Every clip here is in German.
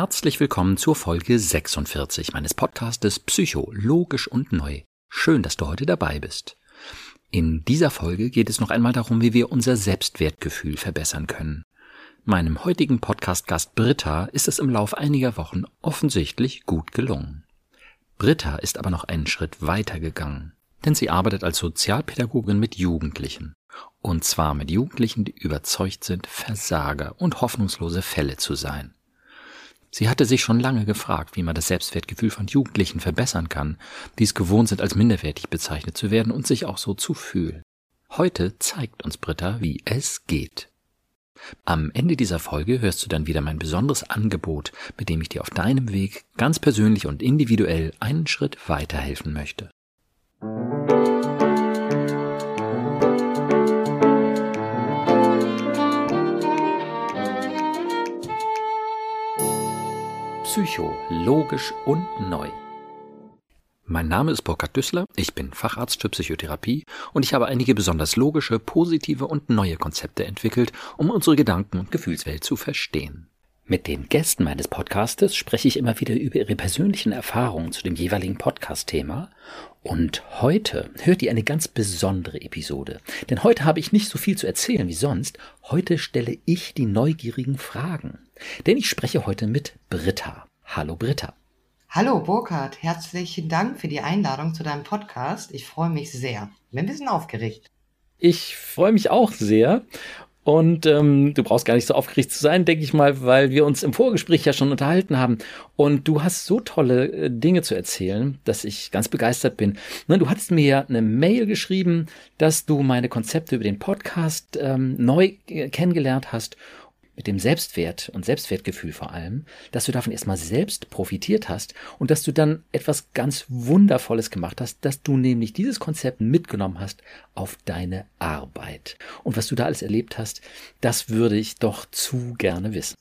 Herzlich willkommen zur Folge 46 meines Podcastes Psycho, logisch und neu. Schön, dass du heute dabei bist. In dieser Folge geht es noch einmal darum, wie wir unser Selbstwertgefühl verbessern können. Meinem heutigen Podcast-Gast Britta ist es im Lauf einiger Wochen offensichtlich gut gelungen. Britta ist aber noch einen Schritt weiter gegangen, denn sie arbeitet als Sozialpädagogin mit Jugendlichen. Und zwar mit Jugendlichen, die überzeugt sind, Versager und hoffnungslose Fälle zu sein. Sie hatte sich schon lange gefragt, wie man das Selbstwertgefühl von Jugendlichen verbessern kann, die es gewohnt sind, als minderwertig bezeichnet zu werden und sich auch so zu fühlen. Heute zeigt uns Britta, wie es geht. Am Ende dieser Folge hörst du dann wieder mein besonderes Angebot, mit dem ich dir auf deinem Weg ganz persönlich und individuell einen Schritt weiterhelfen möchte. Psycho, logisch und neu. Mein Name ist Burkhard Düssler, ich bin Facharzt für Psychotherapie und ich habe einige besonders logische, positive und neue Konzepte entwickelt, um unsere Gedanken- und Gefühlswelt zu verstehen. Mit den Gästen meines Podcastes spreche ich immer wieder über ihre persönlichen Erfahrungen zu dem jeweiligen Podcast-Thema. Und heute hört ihr eine ganz besondere Episode. Denn heute habe ich nicht so viel zu erzählen wie sonst. Heute stelle ich die neugierigen Fragen. Denn ich spreche heute mit Britta. Hallo Britta. Hallo Burkhard, herzlichen Dank für die Einladung zu deinem Podcast. Ich freue mich sehr. Bin ein bisschen aufgeregt. Ich freue mich auch sehr. Und ähm, du brauchst gar nicht so aufgeregt zu sein, denke ich mal, weil wir uns im Vorgespräch ja schon unterhalten haben. Und du hast so tolle äh, Dinge zu erzählen, dass ich ganz begeistert bin. Ne, du hattest mir ja eine Mail geschrieben, dass du meine Konzepte über den Podcast ähm, neu äh, kennengelernt hast mit dem Selbstwert und Selbstwertgefühl vor allem, dass du davon erstmal selbst profitiert hast und dass du dann etwas ganz Wundervolles gemacht hast, dass du nämlich dieses Konzept mitgenommen hast auf deine Arbeit. Und was du da alles erlebt hast, das würde ich doch zu gerne wissen.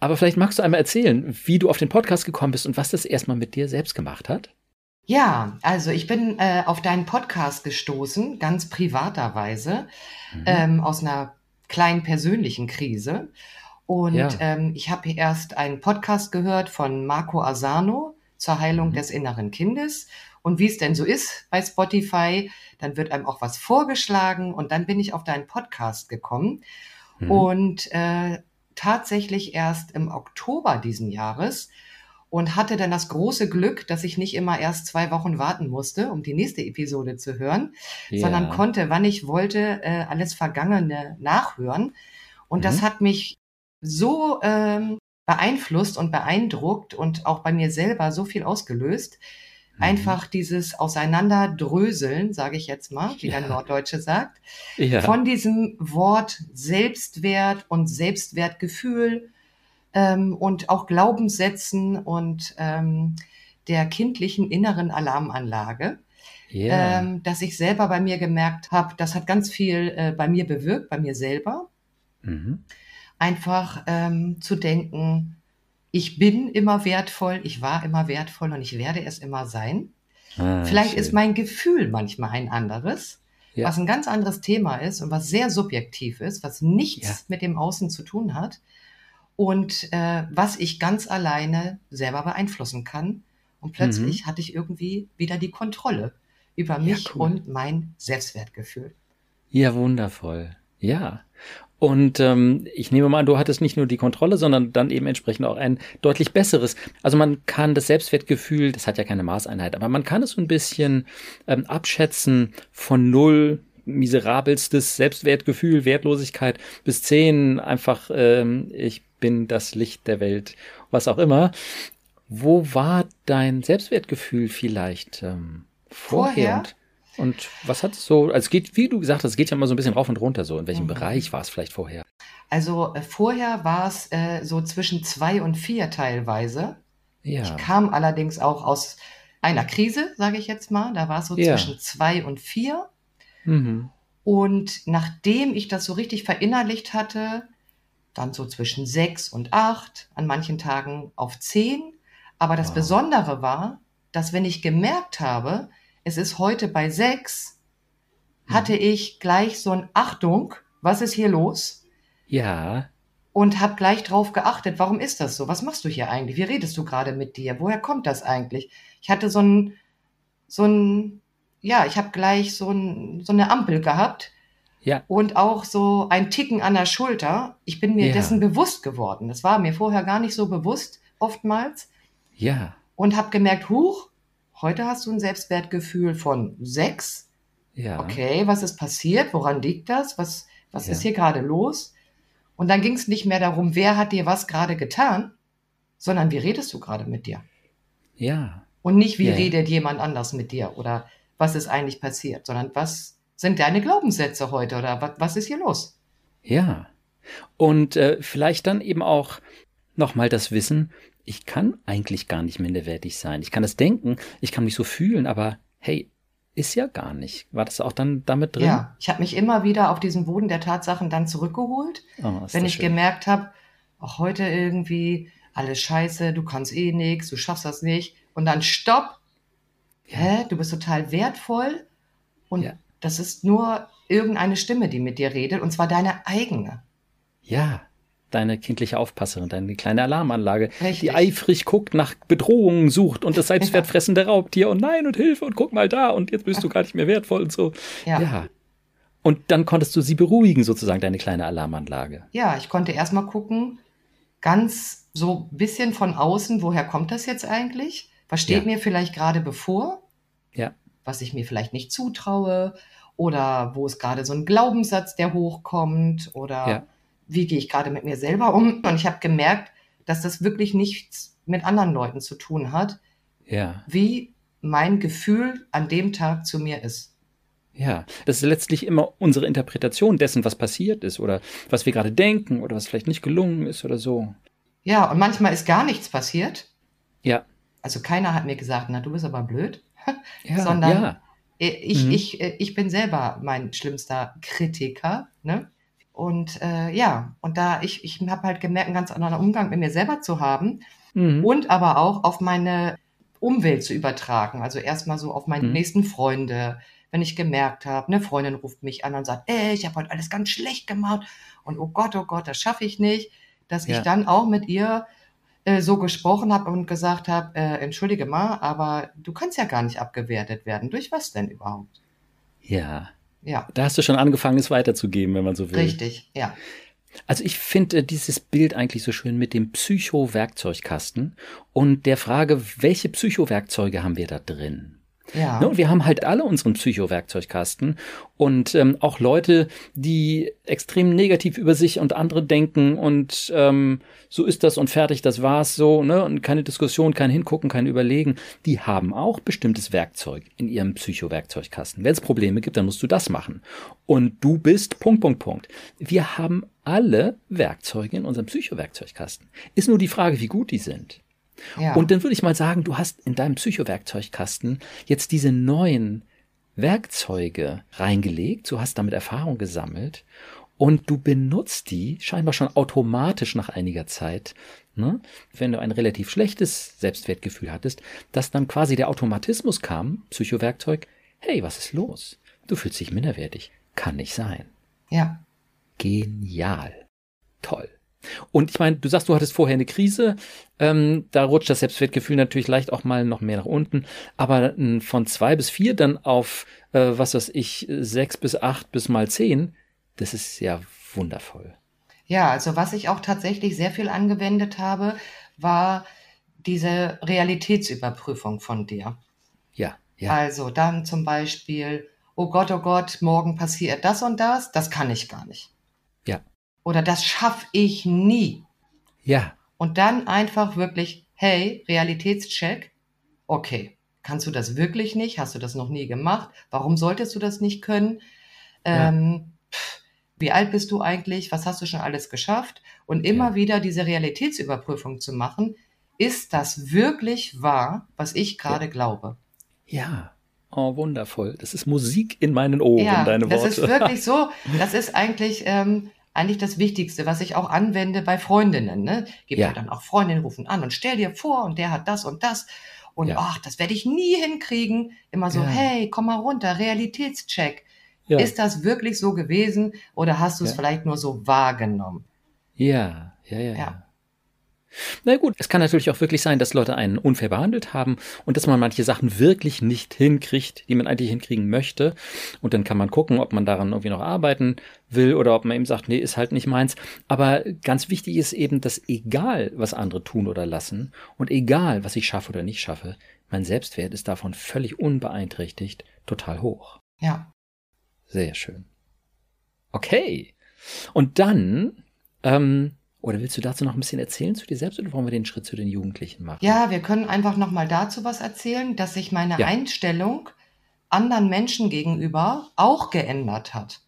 Aber vielleicht magst du einmal erzählen, wie du auf den Podcast gekommen bist und was das erstmal mit dir selbst gemacht hat. Ja, also ich bin äh, auf deinen Podcast gestoßen, ganz privaterweise, mhm. ähm, aus einer kleinen persönlichen Krise. Und ja. ähm, ich habe erst einen Podcast gehört von Marco Asano zur Heilung mhm. des inneren Kindes. Und wie es denn so ist bei Spotify, dann wird einem auch was vorgeschlagen und dann bin ich auf deinen Podcast gekommen. Mhm. Und äh, tatsächlich erst im Oktober diesen Jahres und hatte dann das große Glück, dass ich nicht immer erst zwei Wochen warten musste, um die nächste Episode zu hören, ja. sondern konnte, wann ich wollte, äh, alles Vergangene nachhören. Und mhm. das hat mich so ähm, beeinflusst und beeindruckt und auch bei mir selber so viel ausgelöst. Mhm. Einfach dieses Auseinanderdröseln, sage ich jetzt mal, wie ja. der Norddeutsche sagt, ja. von diesem Wort Selbstwert und Selbstwertgefühl ähm, und auch Glaubenssätzen und ähm, der kindlichen inneren Alarmanlage. Yeah. Ähm, dass ich selber bei mir gemerkt habe, das hat ganz viel äh, bei mir bewirkt, bei mir selber. Mhm. Einfach ähm, zu denken, ich bin immer wertvoll, ich war immer wertvoll und ich werde es immer sein. Ah, Vielleicht schön. ist mein Gefühl manchmal ein anderes, ja. was ein ganz anderes Thema ist und was sehr subjektiv ist, was nichts ja. mit dem Außen zu tun hat und äh, was ich ganz alleine selber beeinflussen kann. Und plötzlich mhm. hatte ich irgendwie wieder die Kontrolle über mich ja, cool. und mein Selbstwertgefühl. Ja, wundervoll. Ja. Und ähm, ich nehme mal an, du hattest nicht nur die Kontrolle, sondern dann eben entsprechend auch ein deutlich besseres. Also man kann das Selbstwertgefühl, das hat ja keine Maßeinheit, aber man kann es so ein bisschen ähm, abschätzen von null miserabelstes Selbstwertgefühl, Wertlosigkeit bis zehn einfach ähm, ich bin das Licht der Welt, was auch immer. Wo war dein Selbstwertgefühl vielleicht ähm, vorher? vorher? Und, und was hat es so, also es geht, wie du gesagt hast, es geht ja immer so ein bisschen rauf und runter so. In welchem mhm. Bereich war es vielleicht vorher? Also äh, vorher war es äh, so zwischen zwei und vier teilweise. Ja. Ich kam allerdings auch aus einer Krise, sage ich jetzt mal. Da war es so ja. zwischen zwei und vier. Mhm. Und nachdem ich das so richtig verinnerlicht hatte, dann so zwischen sechs und acht, an manchen Tagen auf zehn. Aber das wow. Besondere war, dass wenn ich gemerkt habe, es ist heute bei sechs, hatte mhm. ich gleich so ein Achtung, was ist hier los? Ja. und habe gleich drauf geachtet, warum ist das so? Was machst du hier eigentlich? Wie redest du gerade mit dir? Woher kommt das eigentlich? Ich hatte so ein, so ein, ja, ich habe gleich so, ein, so eine Ampel gehabt. Ja. Und auch so ein Ticken an der Schulter. Ich bin mir ja. dessen bewusst geworden. Das war mir vorher gar nicht so bewusst, oftmals. Ja. Und habe gemerkt, huch, heute hast du ein Selbstwertgefühl von sechs. Ja. Okay, was ist passiert? Woran liegt das? Was, was ja. ist hier gerade los? Und dann ging es nicht mehr darum, wer hat dir was gerade getan, sondern wie redest du gerade mit dir? Ja. Und nicht, wie ja. redet jemand anders mit dir oder was ist eigentlich passiert, sondern was sind deine Glaubenssätze heute oder was, was ist hier los? Ja. Und äh, vielleicht dann eben auch nochmal das Wissen, ich kann eigentlich gar nicht minderwertig sein. Ich kann das denken, ich kann mich so fühlen, aber hey, ist ja gar nicht. War das auch dann damit drin? Ja, ich habe mich immer wieder auf diesen Boden der Tatsachen dann zurückgeholt, oh, wenn ich schön. gemerkt habe, auch heute irgendwie alles scheiße, du kannst eh nichts, du schaffst das nicht. Und dann stopp. Ja. Hä? Du bist total wertvoll. Und ja. Das ist nur irgendeine Stimme, die mit dir redet, und zwar deine eigene. Ja deine kindliche Aufpasserin, deine kleine Alarmanlage, Richtig. die eifrig guckt, nach Bedrohungen sucht und das selbstwertfressende Raubtier und nein und Hilfe und guck mal da und jetzt bist du gar nicht mehr wertvoll und so. Ja. ja. Und dann konntest du sie beruhigen, sozusagen, deine kleine Alarmanlage. Ja, ich konnte erstmal gucken, ganz so ein bisschen von außen, woher kommt das jetzt eigentlich? Was steht ja. mir vielleicht gerade bevor? Ja. Was ich mir vielleicht nicht zutraue oder wo ist gerade so ein Glaubenssatz, der hochkommt oder ja wie gehe ich gerade mit mir selber um? Und ich habe gemerkt, dass das wirklich nichts mit anderen Leuten zu tun hat, ja. wie mein Gefühl an dem Tag zu mir ist. Ja, das ist letztlich immer unsere Interpretation dessen, was passiert ist oder was wir gerade denken oder was vielleicht nicht gelungen ist oder so. Ja, und manchmal ist gar nichts passiert. Ja. Also keiner hat mir gesagt, na, du bist aber blöd, ja, sondern ja. Ich, mhm. ich, ich bin selber mein schlimmster Kritiker. Ne? Und äh, ja, und da ich, ich habe halt gemerkt, einen ganz anderen Umgang mit mir selber zu haben mhm. und aber auch auf meine Umwelt zu übertragen. Also erstmal so auf meine mhm. nächsten Freunde, wenn ich gemerkt habe, eine Freundin ruft mich an und sagt, ey, ich habe heute alles ganz schlecht gemacht und oh Gott, oh Gott, das schaffe ich nicht, dass ja. ich dann auch mit ihr äh, so gesprochen habe und gesagt habe, äh, entschuldige mal, aber du kannst ja gar nicht abgewertet werden. Durch was denn überhaupt? Ja. Ja. Da hast du schon angefangen, es weiterzugeben, wenn man so will. Richtig, ja. Also ich finde dieses Bild eigentlich so schön mit dem Psycho-Werkzeugkasten und der Frage, welche Psycho-Werkzeuge haben wir da drin? Ja. Ne, wir haben halt alle unseren Psycho-Werkzeugkasten und ähm, auch Leute, die extrem negativ über sich und andere denken und ähm, so ist das und fertig, das war's so, ne? Und keine Diskussion, kein Hingucken, kein Überlegen, die haben auch bestimmtes Werkzeug in ihrem Psycho-Werkzeugkasten. Wenn es Probleme gibt, dann musst du das machen. Und du bist Punkt, Punkt, Punkt. Wir haben alle Werkzeuge in unserem Psycho-Werkzeugkasten. Ist nur die Frage, wie gut die sind. Ja. Und dann würde ich mal sagen, du hast in deinem Psychowerkzeugkasten jetzt diese neuen Werkzeuge reingelegt, du hast damit Erfahrung gesammelt und du benutzt die scheinbar schon automatisch nach einiger Zeit, ne? wenn du ein relativ schlechtes Selbstwertgefühl hattest, dass dann quasi der Automatismus kam, Psychowerkzeug, hey, was ist los? Du fühlst dich minderwertig. Kann nicht sein. Ja. Genial. Toll. Und ich meine, du sagst, du hattest vorher eine Krise, ähm, da rutscht das Selbstwertgefühl natürlich leicht auch mal noch mehr nach unten, aber äh, von zwei bis vier dann auf, äh, was weiß ich, sechs bis acht bis mal zehn, das ist ja wundervoll. Ja, also was ich auch tatsächlich sehr viel angewendet habe, war diese Realitätsüberprüfung von dir. Ja, ja. Also dann zum Beispiel, oh Gott, oh Gott, morgen passiert das und das, das kann ich gar nicht. Ja oder das schaffe ich nie. Ja. Und dann einfach wirklich, hey, Realitätscheck, okay, kannst du das wirklich nicht? Hast du das noch nie gemacht? Warum solltest du das nicht können? Ja. Ähm, pff, wie alt bist du eigentlich? Was hast du schon alles geschafft? Und immer ja. wieder diese Realitätsüberprüfung zu machen, ist das wirklich wahr, was ich gerade ja. glaube? Ja. Oh, wundervoll. Das ist Musik in meinen Ohren, ja, deine Worte. Das ist wirklich so. Das ist eigentlich ähm, eigentlich das Wichtigste, was ich auch anwende bei Freundinnen. Ne? Gibt ja. ja dann auch Freundinnen rufen an und stell dir vor und der hat das und das. Und ja. ach, das werde ich nie hinkriegen. Immer so, ja. hey, komm mal runter, Realitätscheck. Ja. Ist das wirklich so gewesen oder hast du es vielleicht nur so wahrgenommen? Ja, ja, ja, ja. Na gut, es kann natürlich auch wirklich sein, dass Leute einen unfair behandelt haben und dass man manche Sachen wirklich nicht hinkriegt, die man eigentlich hinkriegen möchte. Und dann kann man gucken, ob man daran irgendwie noch arbeiten will oder ob man eben sagt, nee, ist halt nicht meins. Aber ganz wichtig ist eben, dass egal, was andere tun oder lassen und egal, was ich schaffe oder nicht schaffe, mein Selbstwert ist davon völlig unbeeinträchtigt total hoch. Ja. Sehr schön. Okay. Und dann ähm, oder willst du dazu noch ein bisschen erzählen zu dir selbst oder wollen wir den Schritt zu den Jugendlichen machen? Ja, wir können einfach noch mal dazu was erzählen, dass sich meine ja. Einstellung anderen Menschen gegenüber auch geändert hat.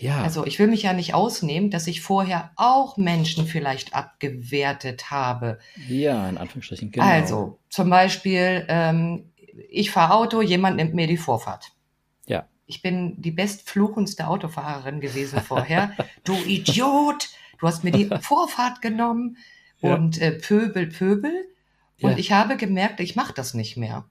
Ja. Also ich will mich ja nicht ausnehmen, dass ich vorher auch Menschen vielleicht abgewertet habe. Ja, in Anführungsstrichen. Genau. Also zum Beispiel, ähm, ich fahre Auto, jemand nimmt mir die Vorfahrt. Ja. Ich bin die bestfluchendste Autofahrerin gewesen vorher. du Idiot! Du hast mir die Vorfahrt genommen ja. und äh, Pöbel, Pöbel. Und ja. ich habe gemerkt, ich mache das nicht mehr.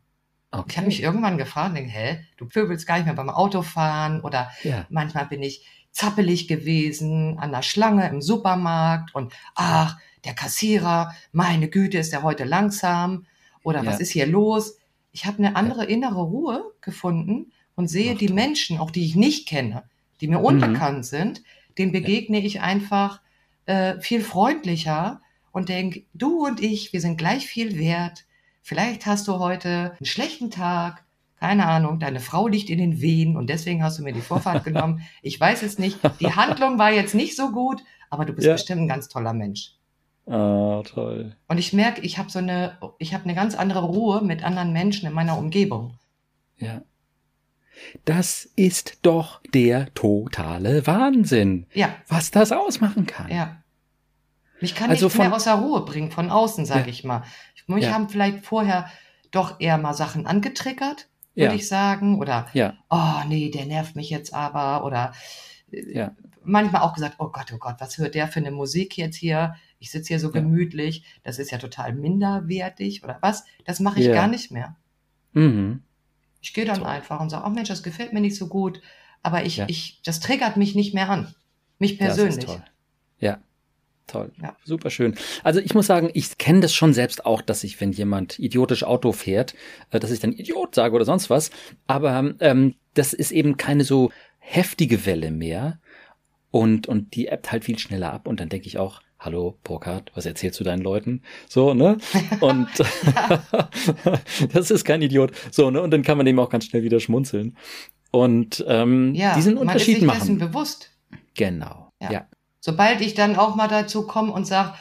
Okay. Ich habe mich irgendwann gefragt, denke, hä, du pöbelst gar nicht mehr beim Autofahren oder ja. manchmal bin ich zappelig gewesen an der Schlange im Supermarkt und ach, der Kassierer, meine Güte, ist der heute langsam oder was ist hier los? Ich habe eine andere innere Ruhe gefunden und sehe ach, die Menschen, auch die ich nicht kenne, die mir mhm. unbekannt sind, denen begegne ich einfach äh, viel freundlicher und denk, du und ich, wir sind gleich viel wert. Vielleicht hast du heute einen schlechten Tag, keine Ahnung, deine Frau liegt in den Wehen und deswegen hast du mir die Vorfahrt genommen. Ich weiß es nicht. Die Handlung war jetzt nicht so gut, aber du bist ja. bestimmt ein ganz toller Mensch. Ah, toll. Und ich merke, ich habe so eine, ich habe eine ganz andere Ruhe mit anderen Menschen in meiner Umgebung. Ja. Das ist doch der totale Wahnsinn. Ja. Was das ausmachen kann. Ja. Mich kann also nichts von, mehr aus der Ruhe bringen, von außen, sage ja. ich mal. Mich ja. haben vielleicht vorher doch eher mal Sachen angetriggert, würde ja. ich sagen. Oder, ja. oh nee, der nervt mich jetzt aber. Oder ja. manchmal auch gesagt, oh Gott, oh Gott, was hört der für eine Musik jetzt hier? Ich sitze hier so gemütlich, das ist ja total minderwertig oder was? Das mache ich gar nicht mehr. Mhm. Ich gehe dann so. einfach und sage, oh Mensch, das gefällt mir nicht so gut, aber ich, ich, das triggert mich nicht mehr an. Mich persönlich. Ja. Toll. Ja. Super schön. Also ich muss sagen, ich kenne das schon selbst auch, dass ich, wenn jemand idiotisch Auto fährt, äh, dass ich dann Idiot sage oder sonst was. Aber ähm, das ist eben keine so heftige Welle mehr. Und, und die appt halt viel schneller ab. Und dann denke ich auch, hallo Burkhard, was erzählst du deinen Leuten? So, ne? Und das ist kein Idiot. So, ne? Und dann kann man dem auch ganz schnell wieder schmunzeln. Und ähm, ja, diesen Unterschied man ist sich machen. Dessen bewusst. Genau. ja. ja. Sobald ich dann auch mal dazu komme und sage,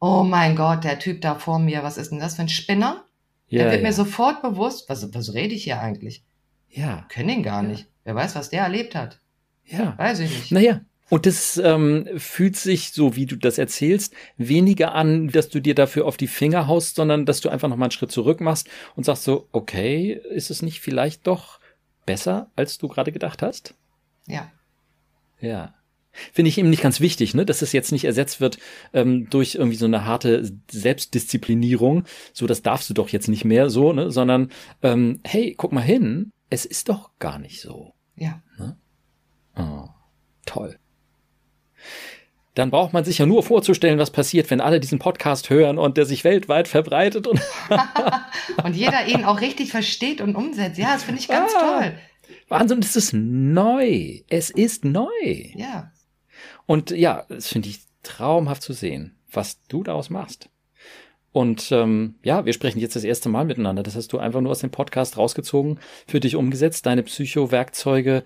oh mein Gott, der Typ da vor mir, was ist denn das für ein Spinner? Ja, der wird ja. mir sofort bewusst, was, was rede ich hier eigentlich? Ja. Können ihn gar nicht. Wer weiß, was der erlebt hat. Ja. Weiß ich nicht. Naja. Und das ähm, fühlt sich, so wie du das erzählst, weniger an, dass du dir dafür auf die Finger haust, sondern dass du einfach nochmal einen Schritt zurück machst und sagst so, okay, ist es nicht vielleicht doch besser, als du gerade gedacht hast? Ja. Ja. Finde ich eben nicht ganz wichtig, ne? dass es jetzt nicht ersetzt wird ähm, durch irgendwie so eine harte Selbstdisziplinierung, so das darfst du doch jetzt nicht mehr so, ne? sondern ähm, hey, guck mal hin, es ist doch gar nicht so. Ja. Ne? Oh, toll. Dann braucht man sich ja nur vorzustellen, was passiert, wenn alle diesen Podcast hören und der sich weltweit verbreitet und, und jeder ihn auch richtig versteht und umsetzt. Ja, das finde ich ganz ah, toll. Wahnsinn, es ist neu. Es ist neu. Ja. Und ja, das finde ich traumhaft zu sehen, was du daraus machst. Und ähm, ja, wir sprechen jetzt das erste Mal miteinander. Das hast du einfach nur aus dem Podcast rausgezogen, für dich umgesetzt, deine Psycho-Werkzeuge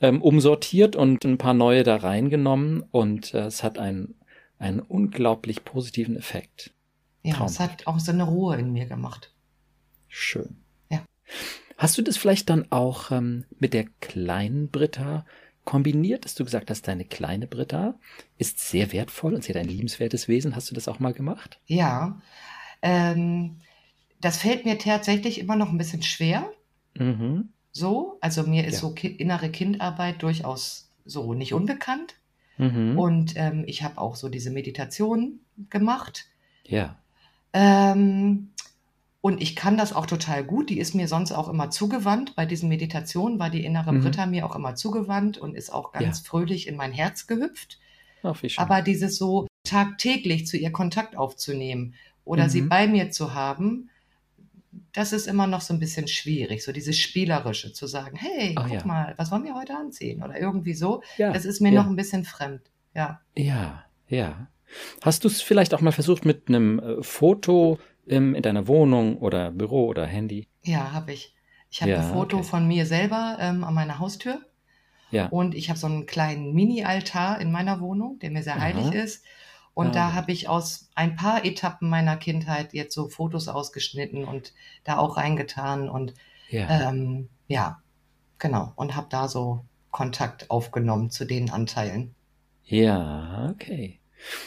ähm, umsortiert und ein paar neue da reingenommen. Und äh, es hat einen, einen unglaublich positiven Effekt. Ja, Traumhaft. es hat auch so eine Ruhe in mir gemacht. Schön. Ja. Hast du das vielleicht dann auch ähm, mit der kleinen Britta kombiniert, dass du gesagt hast, deine kleine Britta ist sehr wertvoll und sie hat ein liebenswertes Wesen. Hast du das auch mal gemacht? Ja, ähm, das fällt mir tatsächlich immer noch ein bisschen schwer. Mhm. So, also mir ist ja. so ki innere Kindarbeit durchaus so nicht unbekannt. Mhm. Und ähm, ich habe auch so diese Meditation gemacht. Ja. Ähm, und ich kann das auch total gut. Die ist mir sonst auch immer zugewandt. Bei diesen Meditationen war die innere mhm. Britta mir auch immer zugewandt und ist auch ganz ja. fröhlich in mein Herz gehüpft. Ach, Aber dieses so, tagtäglich zu ihr Kontakt aufzunehmen oder mhm. sie bei mir zu haben, das ist immer noch so ein bisschen schwierig, so dieses Spielerische zu sagen, hey, oh, guck ja. mal, was wollen wir heute anziehen? Oder irgendwie so. Ja, das ist mir ja. noch ein bisschen fremd. Ja. Ja, ja. Hast du es vielleicht auch mal versucht mit einem äh, Foto im, in deiner Wohnung oder Büro oder Handy? Ja, habe ich. Ich habe ein Foto okay. von mir selber ähm, an meiner Haustür. Ja. Und ich habe so einen kleinen Mini-Altar in meiner Wohnung, der mir sehr Aha. heilig ist. Und ah. da habe ich aus ein paar Etappen meiner Kindheit jetzt so Fotos ausgeschnitten und da auch reingetan und ja, ähm, ja genau. Und habe da so Kontakt aufgenommen zu den Anteilen. Ja, okay.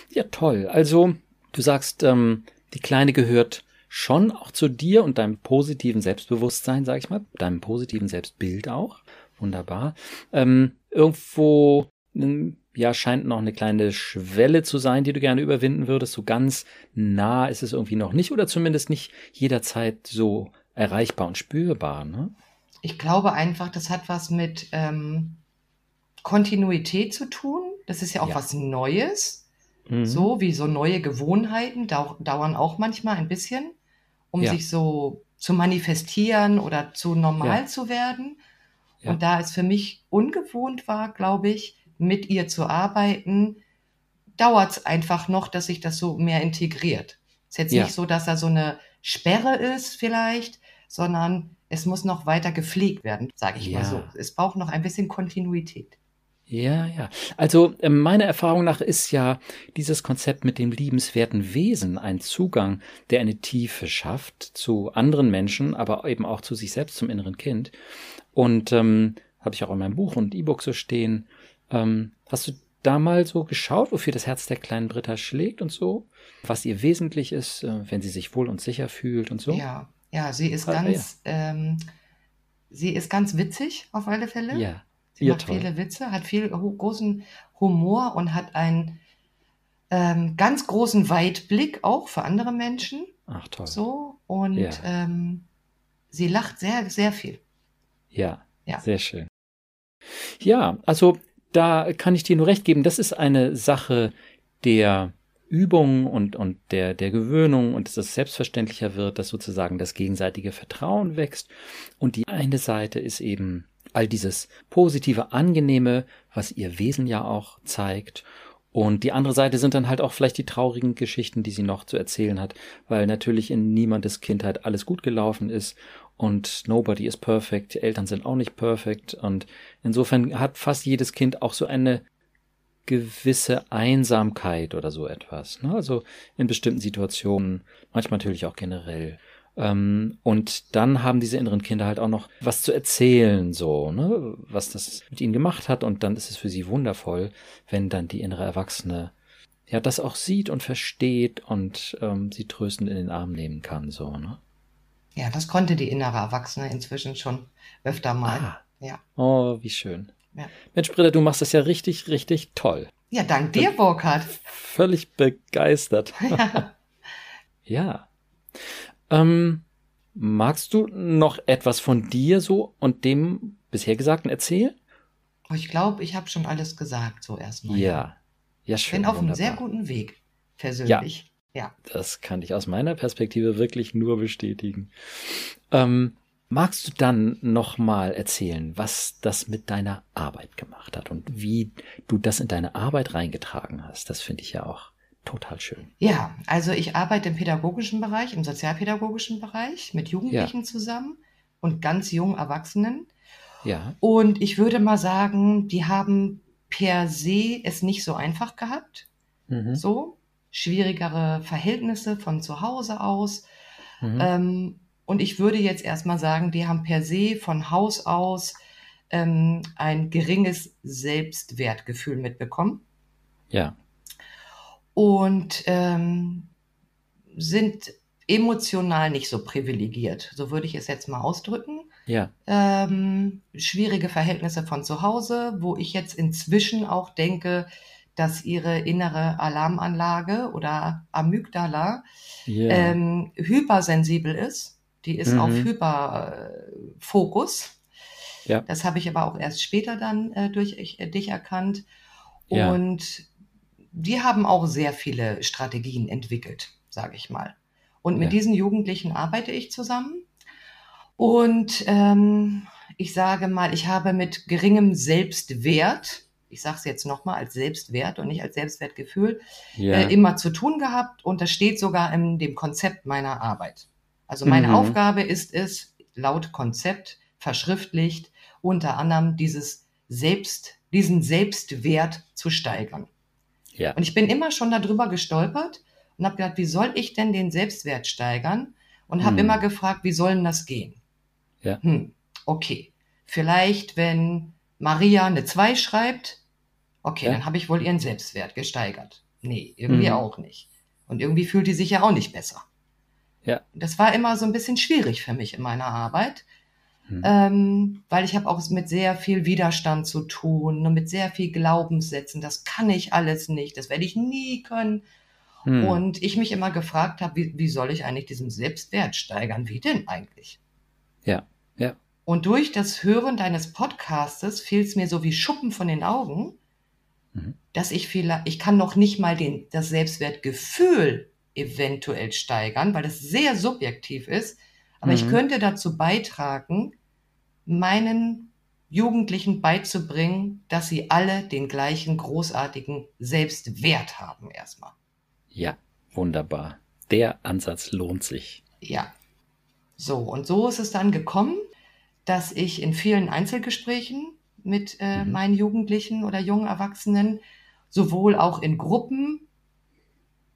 Ja, toll. Also, du sagst, ähm, die Kleine gehört schon auch zu dir und deinem positiven Selbstbewusstsein, sag ich mal, deinem positiven Selbstbild auch. Wunderbar. Ähm, irgendwo ähm, ja, scheint noch eine kleine Schwelle zu sein, die du gerne überwinden würdest. So ganz nah ist es irgendwie noch nicht oder zumindest nicht jederzeit so erreichbar und spürbar. Ne? Ich glaube einfach, das hat was mit ähm, Kontinuität zu tun. Das ist ja auch ja. was Neues. Mhm. So wie so neue Gewohnheiten dau dauern auch manchmal ein bisschen, um ja. sich so zu manifestieren oder zu normal ja. zu werden. Und da es für mich ungewohnt war, glaube ich, mit ihr zu arbeiten, dauert es einfach noch, dass sich das so mehr integriert. Ist jetzt ja. nicht so, dass da so eine Sperre ist vielleicht, sondern es muss noch weiter gepflegt werden, sage ich ja. mal so. Es braucht noch ein bisschen Kontinuität. Ja, ja. Also ähm, meiner Erfahrung nach ist ja dieses Konzept mit dem liebenswerten Wesen ein Zugang, der eine Tiefe schafft zu anderen Menschen, aber eben auch zu sich selbst, zum inneren Kind. Und ähm, habe ich auch in meinem Buch und E-Book so stehen. Ähm, hast du da mal so geschaut, wofür das Herz der kleinen Britta schlägt und so? Was ihr wesentlich ist, äh, wenn sie sich wohl und sicher fühlt und so? Ja, ja, sie ist ganz, ja. ähm, sie ist ganz witzig auf alle Fälle. Ja. Sie macht toll. viele Witze, hat viel großen Humor und hat einen ähm, ganz großen Weitblick auch für andere Menschen. Ach toll. So und ja. ähm, sie lacht sehr, sehr viel. Ja, ja, sehr schön. Ja, also da kann ich dir nur recht geben, das ist eine Sache der Übung und, und der, der Gewöhnung und dass es selbstverständlicher wird, dass sozusagen das gegenseitige Vertrauen wächst. Und die eine Seite ist eben all dieses positive, angenehme, was ihr Wesen ja auch zeigt. Und die andere Seite sind dann halt auch vielleicht die traurigen Geschichten, die sie noch zu erzählen hat, weil natürlich in niemandes Kindheit alles gut gelaufen ist und nobody is perfect, die Eltern sind auch nicht perfekt und insofern hat fast jedes Kind auch so eine gewisse Einsamkeit oder so etwas. Ne? Also in bestimmten Situationen, manchmal natürlich auch generell. Ähm, und dann haben diese inneren Kinder halt auch noch was zu erzählen, so, ne? was das mit ihnen gemacht hat. Und dann ist es für sie wundervoll, wenn dann die innere Erwachsene ja das auch sieht und versteht und ähm, sie tröstend in den Arm nehmen kann, so, ne? Ja, das konnte die innere Erwachsene inzwischen schon öfter mal. Ah. Ja. Oh, wie schön. Ja. Mensch, Britta, du machst das ja richtig, richtig toll. Ja, dank dir, Burkhard. Völlig begeistert. Ja. ja. Ähm, magst du noch etwas von dir so und dem bisher Gesagten erzählen? Oh, ich glaube, ich habe schon alles gesagt, so erstmal. Ja. Ja, schön. Bin auf wunderbar. einem sehr guten Weg, persönlich. Ja. Ja. Das kann ich aus meiner Perspektive wirklich nur bestätigen. Ähm, magst du dann nochmal erzählen, was das mit deiner Arbeit gemacht hat und wie du das in deine Arbeit reingetragen hast? Das finde ich ja auch total schön. Ja, also ich arbeite im pädagogischen Bereich, im sozialpädagogischen Bereich mit Jugendlichen ja. zusammen und ganz jungen Erwachsenen. Ja. Und ich würde mal sagen, die haben per se es nicht so einfach gehabt. Mhm. So schwierigere Verhältnisse von zu Hause aus. Mhm. Ähm, und ich würde jetzt erstmal sagen, die haben per se von Haus aus ähm, ein geringes Selbstwertgefühl mitbekommen. Ja. Und ähm, sind emotional nicht so privilegiert. So würde ich es jetzt mal ausdrücken. Ja. Ähm, schwierige Verhältnisse von zu Hause, wo ich jetzt inzwischen auch denke, dass ihre innere Alarmanlage oder Amygdala yeah. ähm, hypersensibel ist. Die ist mhm. auf Hyperfokus. Ja. Das habe ich aber auch erst später dann äh, durch ich, äh, dich erkannt. Ja. Und die haben auch sehr viele Strategien entwickelt, sage ich mal. Und mit ja. diesen Jugendlichen arbeite ich zusammen. Und ähm, ich sage mal, ich habe mit geringem Selbstwert, ich sage es jetzt nochmal als Selbstwert und nicht als Selbstwertgefühl, ja. äh, immer zu tun gehabt. Und das steht sogar in dem Konzept meiner Arbeit. Also meine mhm. Aufgabe ist es, laut Konzept verschriftlicht, unter anderem dieses Selbst, diesen Selbstwert zu steigern. Ja. Und ich bin immer schon darüber gestolpert und habe gedacht, wie soll ich denn den Selbstwert steigern? Und habe hm. immer gefragt, wie soll denn das gehen? Ja. Hm, okay. Vielleicht, wenn Maria eine 2 schreibt, okay, ja. dann habe ich wohl ihren Selbstwert gesteigert. Nee, irgendwie hm. auch nicht. Und irgendwie fühlt die sich ja auch nicht besser. Ja. Das war immer so ein bisschen schwierig für mich in meiner Arbeit, hm. ähm, weil ich habe auch mit sehr viel Widerstand zu tun und mit sehr viel Glaubenssätzen. Das kann ich alles nicht, das werde ich nie können. Hm. Und ich mich immer gefragt habe, wie, wie soll ich eigentlich diesen Selbstwert steigern? Wie denn eigentlich? Ja, ja. Und durch das Hören deines Podcastes fiel es mir so wie Schuppen von den Augen, mhm. dass ich vielleicht, ich kann noch nicht mal den, das Selbstwertgefühl eventuell steigern, weil das sehr subjektiv ist. Aber mhm. ich könnte dazu beitragen, meinen Jugendlichen beizubringen, dass sie alle den gleichen großartigen Selbstwert haben erstmal. Ja, wunderbar. Der Ansatz lohnt sich. Ja. So, und so ist es dann gekommen, dass ich in vielen Einzelgesprächen mit äh, mhm. meinen Jugendlichen oder jungen Erwachsenen, sowohl auch in Gruppen,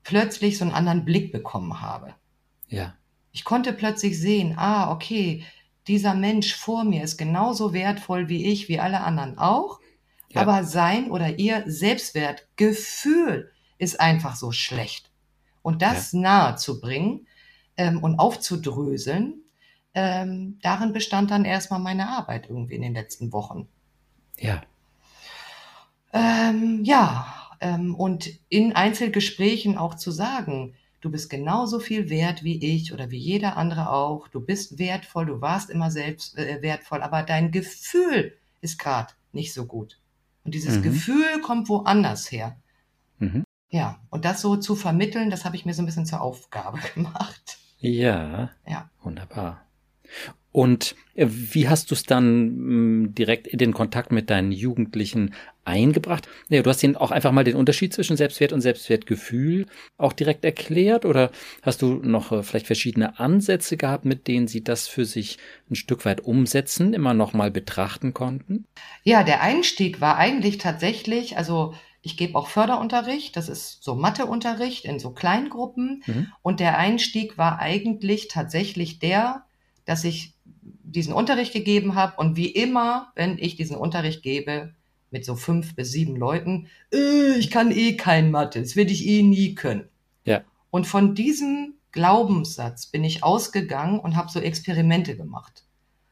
plötzlich so einen anderen Blick bekommen habe. Ja. Ich konnte plötzlich sehen, ah, okay, dieser Mensch vor mir ist genauso wertvoll wie ich, wie alle anderen auch, ja. aber sein oder ihr Selbstwertgefühl ist einfach so schlecht. Und das ja. nahe zu bringen ähm, und aufzudröseln, ähm, darin bestand dann erstmal meine Arbeit irgendwie in den letzten Wochen. Ja. Ähm, ja, ähm, und in Einzelgesprächen auch zu sagen, du bist genauso viel wert wie ich oder wie jeder andere auch, du bist wertvoll, du warst immer selbst äh, wertvoll, aber dein Gefühl ist gerade nicht so gut. Und dieses mhm. Gefühl kommt woanders her. Mhm. Ja, und das so zu vermitteln, das habe ich mir so ein bisschen zur Aufgabe gemacht. Ja, ja. wunderbar. Und äh, wie hast du es dann hm, direkt in den Kontakt mit deinen Jugendlichen eingebracht? Ja, du hast ihnen auch einfach mal den Unterschied zwischen Selbstwert und Selbstwertgefühl auch direkt erklärt oder hast du noch äh, vielleicht verschiedene Ansätze gehabt, mit denen sie das für sich ein Stück weit umsetzen, immer noch mal betrachten konnten? Ja, der Einstieg war eigentlich tatsächlich, also ich gebe auch Förderunterricht, das ist so Matheunterricht in so Kleingruppen. Mhm. Und der Einstieg war eigentlich tatsächlich der, dass ich diesen Unterricht gegeben habe und wie immer, wenn ich diesen Unterricht gebe, mit so fünf bis sieben Leuten, äh, ich kann eh kein Mathe, das werde ich eh nie können. Ja. Und von diesem Glaubenssatz bin ich ausgegangen und habe so Experimente gemacht.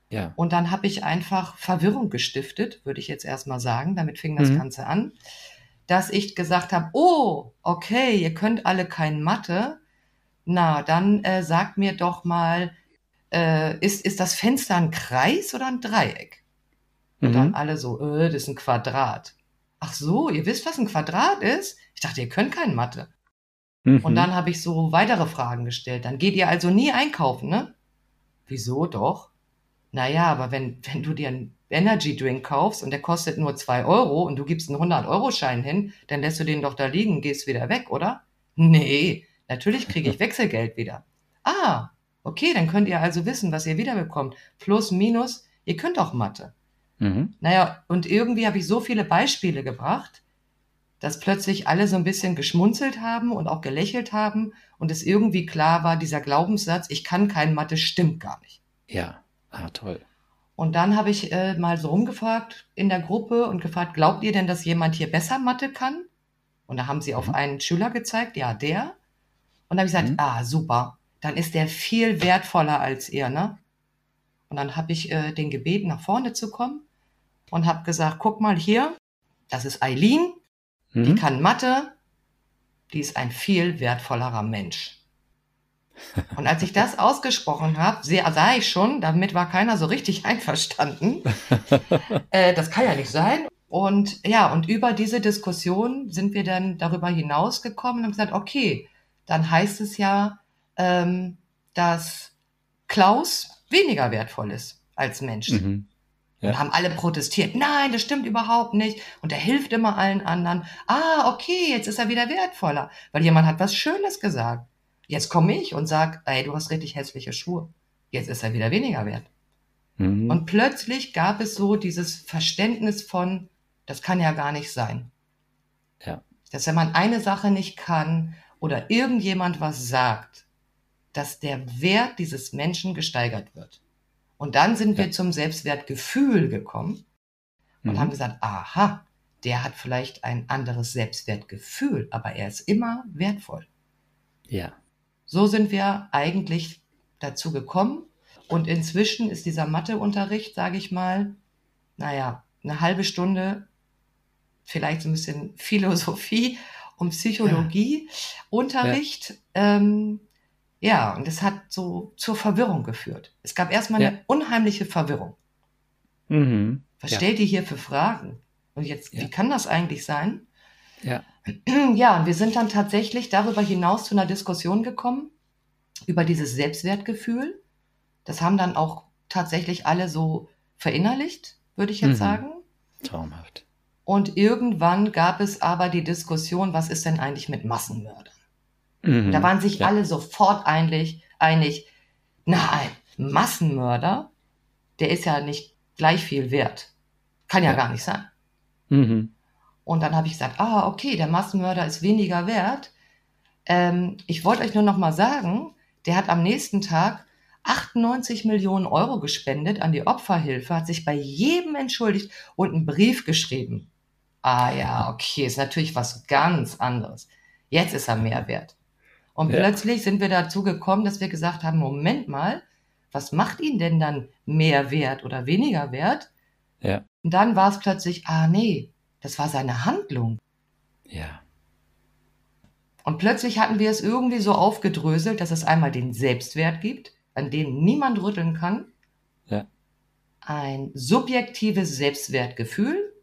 Ja. Und dann habe ich einfach Verwirrung gestiftet, würde ich jetzt erstmal sagen. Damit fing das mhm. Ganze an dass ich gesagt habe, oh, okay, ihr könnt alle kein Mathe. Na, dann äh, sagt mir doch mal, äh, ist, ist das Fenster ein Kreis oder ein Dreieck? Und mhm. dann alle so, äh, das ist ein Quadrat. Ach so, ihr wisst, was ein Quadrat ist? Ich dachte, ihr könnt kein Mathe. Mhm. Und dann habe ich so weitere Fragen gestellt. Dann geht ihr also nie einkaufen, ne? Wieso doch? Naja, aber wenn, wenn du dir ein Energy Drink kaufst und der kostet nur zwei Euro und du gibst einen 100-Euro-Schein hin, dann lässt du den doch da liegen und gehst wieder weg, oder? Nee, natürlich kriege ich Wechselgeld wieder. Ah, okay, dann könnt ihr also wissen, was ihr wiederbekommt. Plus, minus, ihr könnt auch Mathe. Mhm. Naja, und irgendwie habe ich so viele Beispiele gebracht, dass plötzlich alle so ein bisschen geschmunzelt haben und auch gelächelt haben und es irgendwie klar war, dieser Glaubenssatz, ich kann kein Mathe, stimmt gar nicht. Ja, ah, toll. Und dann habe ich äh, mal so rumgefragt in der Gruppe und gefragt, glaubt ihr denn, dass jemand hier besser Mathe kann? Und da haben sie auf mhm. einen Schüler gezeigt, ja, der. Und da habe ich gesagt, mhm. ah, super, dann ist der viel wertvoller als ihr, ne? Und dann habe ich äh, den gebeten, nach vorne zu kommen und habe gesagt, guck mal hier, das ist Eileen, mhm. die kann Mathe, die ist ein viel wertvollerer Mensch. Und als ich das ausgesprochen habe, sah ich schon, damit war keiner so richtig einverstanden. äh, das kann ja nicht sein. Und ja, und über diese Diskussion sind wir dann darüber hinausgekommen und haben gesagt, okay, dann heißt es ja, ähm, dass Klaus weniger wertvoll ist als Mensch. Mhm. Ja. Und haben alle protestiert. Nein, das stimmt überhaupt nicht. Und er hilft immer allen anderen. Ah, okay, jetzt ist er wieder wertvoller. Weil jemand hat was Schönes gesagt. Jetzt komme ich und sag, ey, du hast richtig hässliche Schuhe. Jetzt ist er wieder weniger wert. Mhm. Und plötzlich gab es so dieses Verständnis von, das kann ja gar nicht sein. Ja. Dass wenn man eine Sache nicht kann oder irgendjemand was sagt, dass der Wert dieses Menschen gesteigert wird. Und dann sind ja. wir zum Selbstwertgefühl gekommen und mhm. haben gesagt, aha, der hat vielleicht ein anderes Selbstwertgefühl, aber er ist immer wertvoll. Ja. So sind wir eigentlich dazu gekommen. Und inzwischen ist dieser Matheunterricht, sage ich mal, naja, eine halbe Stunde vielleicht so ein bisschen Philosophie und Psychologie ja. Unterricht. Ja. Ähm, ja, und es hat so zur Verwirrung geführt. Es gab erstmal ja. eine unheimliche Verwirrung. Mhm. Was stellt ihr hier für Fragen? Und jetzt, wie kann das eigentlich sein? Ja. Ja, und wir sind dann tatsächlich darüber hinaus zu einer Diskussion gekommen, über dieses Selbstwertgefühl. Das haben dann auch tatsächlich alle so verinnerlicht, würde ich jetzt mhm. sagen. Traumhaft. Und irgendwann gab es aber die Diskussion, was ist denn eigentlich mit Massenmördern? Mhm, da waren sich ja. alle sofort einig, einig, nein, Massenmörder, der ist ja nicht gleich viel wert. Kann ja, ja. gar nicht sein. Mhm. Und dann habe ich gesagt, ah, okay, der Massenmörder ist weniger wert. Ähm, ich wollte euch nur noch mal sagen, der hat am nächsten Tag 98 Millionen Euro gespendet an die Opferhilfe, hat sich bei jedem entschuldigt und einen Brief geschrieben. Ah ja, okay, ist natürlich was ganz anderes. Jetzt ist er mehr wert. Und ja. plötzlich sind wir dazu gekommen, dass wir gesagt haben, Moment mal, was macht ihn denn dann mehr wert oder weniger wert? Ja. Und dann war es plötzlich, ah nee, das war seine Handlung. Ja. Und plötzlich hatten wir es irgendwie so aufgedröselt, dass es einmal den Selbstwert gibt, an dem niemand rütteln kann. Ja. Ein subjektives Selbstwertgefühl.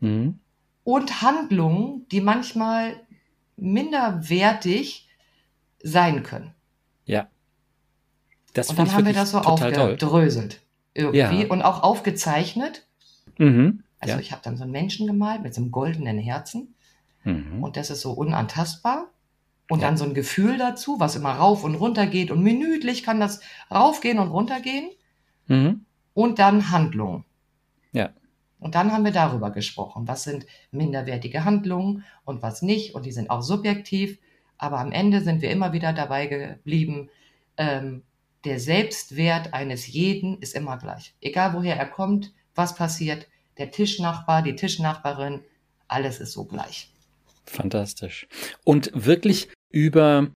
Mhm und Handlungen, die manchmal minderwertig sein können. Ja. Das und dann haben wir das so aufgedröselt irgendwie ja. und auch aufgezeichnet. Mhm. Also ja. ich habe dann so einen Menschen gemalt mit so einem goldenen Herzen mhm. und das ist so unantastbar. Und ja. dann so ein Gefühl dazu, was immer rauf und runter geht und minütlich kann das raufgehen und runtergehen. Mhm. Und dann Handlung. Ja. Und dann haben wir darüber gesprochen, was sind minderwertige Handlungen und was nicht. Und die sind auch subjektiv. Aber am Ende sind wir immer wieder dabei geblieben, ähm, der Selbstwert eines jeden ist immer gleich. Egal woher er kommt, was passiert, der Tischnachbar, die Tischnachbarin, alles ist so gleich. Fantastisch. Und wirklich über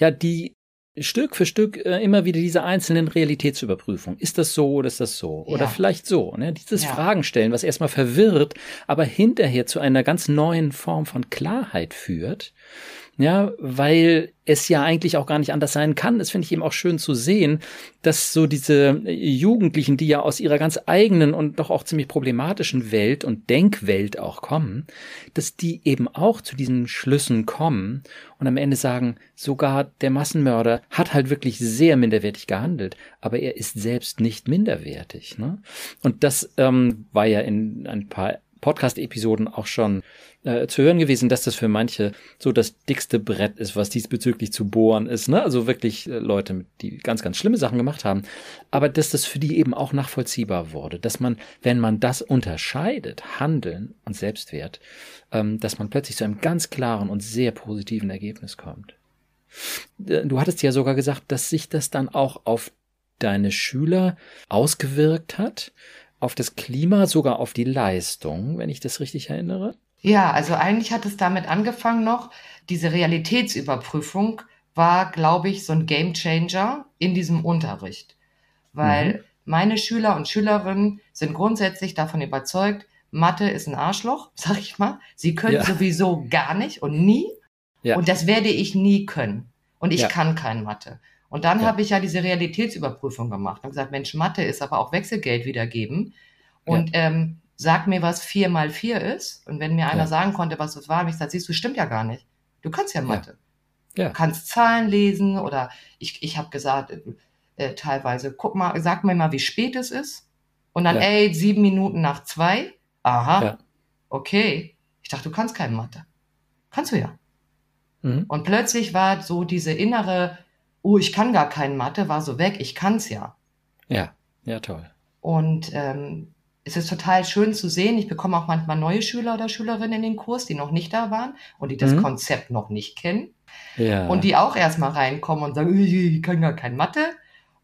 ja die Stück für Stück äh, immer wieder diese einzelnen Realitätsüberprüfungen. Ist das so oder ist das so? Oder ja. vielleicht so. Ne? Dieses ja. Fragen stellen, was erstmal verwirrt, aber hinterher zu einer ganz neuen Form von Klarheit führt ja, weil es ja eigentlich auch gar nicht anders sein kann. Das finde ich eben auch schön zu sehen, dass so diese Jugendlichen, die ja aus ihrer ganz eigenen und doch auch ziemlich problematischen Welt und Denkwelt auch kommen, dass die eben auch zu diesen Schlüssen kommen und am Ende sagen, sogar der Massenmörder hat halt wirklich sehr minderwertig gehandelt, aber er ist selbst nicht minderwertig. Ne? Und das ähm, war ja in ein paar Podcast-Episoden auch schon äh, zu hören gewesen, dass das für manche so das dickste Brett ist, was diesbezüglich zu bohren ist. Ne? Also wirklich äh, Leute, die ganz, ganz schlimme Sachen gemacht haben. Aber dass das für die eben auch nachvollziehbar wurde, dass man, wenn man das unterscheidet, Handeln und Selbstwert, ähm, dass man plötzlich zu einem ganz klaren und sehr positiven Ergebnis kommt. Äh, du hattest ja sogar gesagt, dass sich das dann auch auf deine Schüler ausgewirkt hat, auf das Klima, sogar auf die Leistung, wenn ich das richtig erinnere. Ja, also eigentlich hat es damit angefangen noch. Diese Realitätsüberprüfung war, glaube ich, so ein Gamechanger in diesem Unterricht. Weil mhm. meine Schüler und Schülerinnen sind grundsätzlich davon überzeugt, Mathe ist ein Arschloch, sag ich mal. Sie können ja. sowieso gar nicht und nie. Ja. Und das werde ich nie können. Und ich ja. kann kein Mathe. Und dann habe ich ja diese Realitätsüberprüfung gemacht und gesagt, Mensch, Mathe ist aber auch Wechselgeld wiedergeben. Und ähm, sag mir, was vier mal vier ist. Und wenn mir einer ja. sagen konnte, was das war, habe ich gesagt, siehst du, stimmt ja gar nicht. Du kannst ja Mathe. Ja. Du kannst Zahlen lesen oder ich, ich habe gesagt, äh, äh, teilweise, guck mal, sag mir mal, wie spät es ist. Und dann, ja. ey, sieben Minuten nach zwei. Aha. Ja. Okay. Ich dachte, du kannst keine Mathe. Kannst du ja. Mhm. Und plötzlich war so diese innere, oh, ich kann gar kein Mathe, war so weg, ich kann's ja. Ja, ja, toll. Und ähm, es ist total schön zu sehen. Ich bekomme auch manchmal neue Schüler oder Schülerinnen in den Kurs, die noch nicht da waren und die das mhm. Konzept noch nicht kennen. Ja. Und die auch erstmal reinkommen und sagen, ich kann gar kein Mathe.